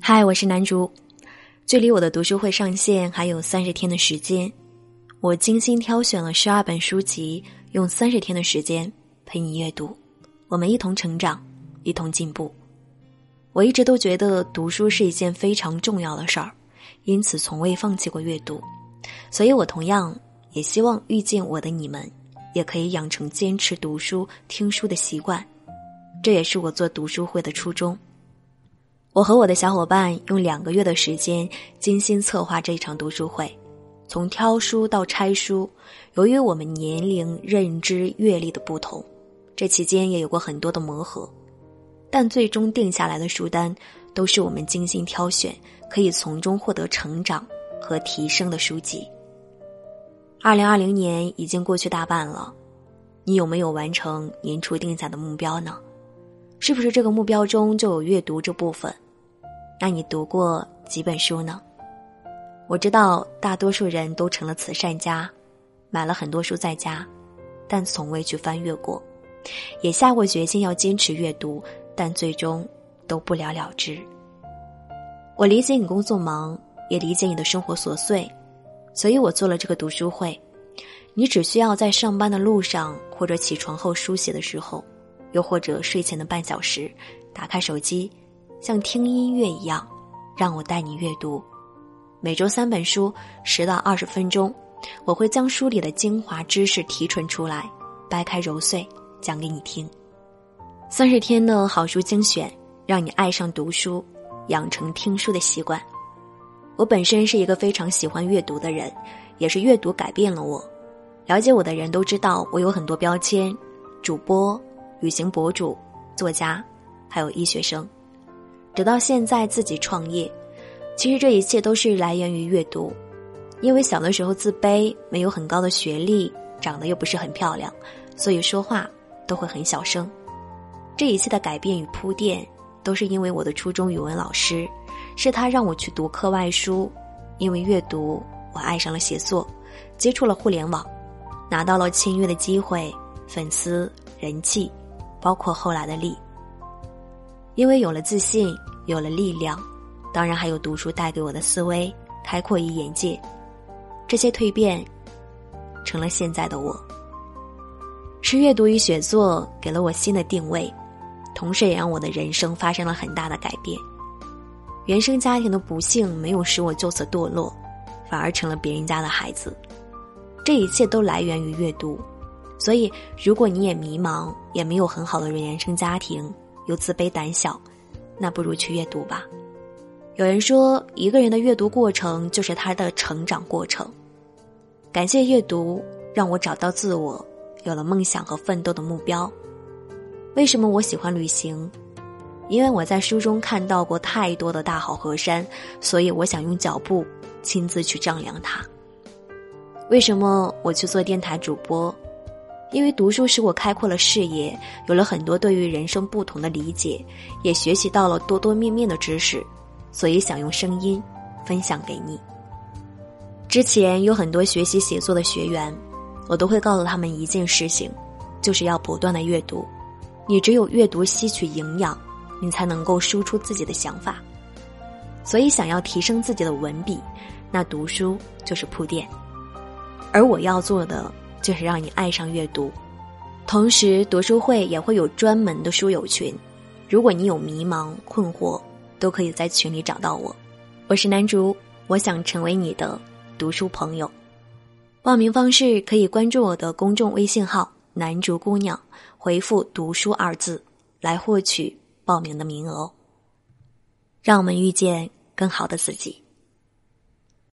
嗨，我是南竹，距离我的读书会上线还有三十天的时间，我精心挑选了十二本书籍，用三十天的时间陪你阅读，我们一同成长，一同进步。我一直都觉得读书是一件非常重要的事儿，因此从未放弃过阅读，所以我同样也希望遇见我的你们。也可以养成坚持读书、听书的习惯，这也是我做读书会的初衷。我和我的小伙伴用两个月的时间精心策划这一场读书会，从挑书到拆书。由于我们年龄、认知、阅历的不同，这期间也有过很多的磨合，但最终定下来的书单都是我们精心挑选，可以从中获得成长和提升的书籍。二零二零年已经过去大半了，你有没有完成年初定下的目标呢？是不是这个目标中就有阅读这部分？那你读过几本书呢？我知道大多数人都成了慈善家，买了很多书在家，但从未去翻阅过，也下过决心要坚持阅读，但最终都不了了之。我理解你工作忙，也理解你的生活琐碎。所以我做了这个读书会，你只需要在上班的路上，或者起床后书写的时候，又或者睡前的半小时，打开手机，像听音乐一样，让我带你阅读。每周三本书，十到二十分钟，我会将书里的精华知识提纯出来，掰开揉碎讲给你听。三十天的好书精选，让你爱上读书，养成听书的习惯。我本身是一个非常喜欢阅读的人，也是阅读改变了我。了解我的人都知道，我有很多标签：主播、旅行博主、作家，还有医学生。直到现在自己创业，其实这一切都是来源于阅读。因为小的时候自卑，没有很高的学历，长得又不是很漂亮，所以说话都会很小声。这一切的改变与铺垫，都是因为我的初中语文老师。是他让我去读课外书，因为阅读，我爱上了写作，接触了互联网，拿到了签约的机会、粉丝、人气，包括后来的力。因为有了自信，有了力量，当然还有读书带给我的思维开阔与眼界，这些蜕变，成了现在的我。是阅读与写作给了我新的定位，同时也让我的人生发生了很大的改变。原生家庭的不幸没有使我就此堕落，反而成了别人家的孩子。这一切都来源于阅读，所以如果你也迷茫，也没有很好的原生家庭，又自卑胆小，那不如去阅读吧。有人说，一个人的阅读过程就是他的成长过程。感谢阅读，让我找到自我，有了梦想和奋斗的目标。为什么我喜欢旅行？因为我在书中看到过太多的大好河山，所以我想用脚步亲自去丈量它。为什么我去做电台主播？因为读书使我开阔了视野，有了很多对于人生不同的理解，也学习到了多多面面的知识，所以想用声音分享给你。之前有很多学习写作的学员，我都会告诉他们一件事情，就是要不断的阅读。你只有阅读吸取营养。你才能够输出自己的想法，所以想要提升自己的文笔，那读书就是铺垫。而我要做的就是让你爱上阅读，同时读书会也会有专门的书友群，如果你有迷茫困惑，都可以在群里找到我。我是南竹，我想成为你的读书朋友。报名方式可以关注我的公众微信号“南竹姑娘”，回复“读书”二字来获取。报名的名额，让我们遇见更好的自己。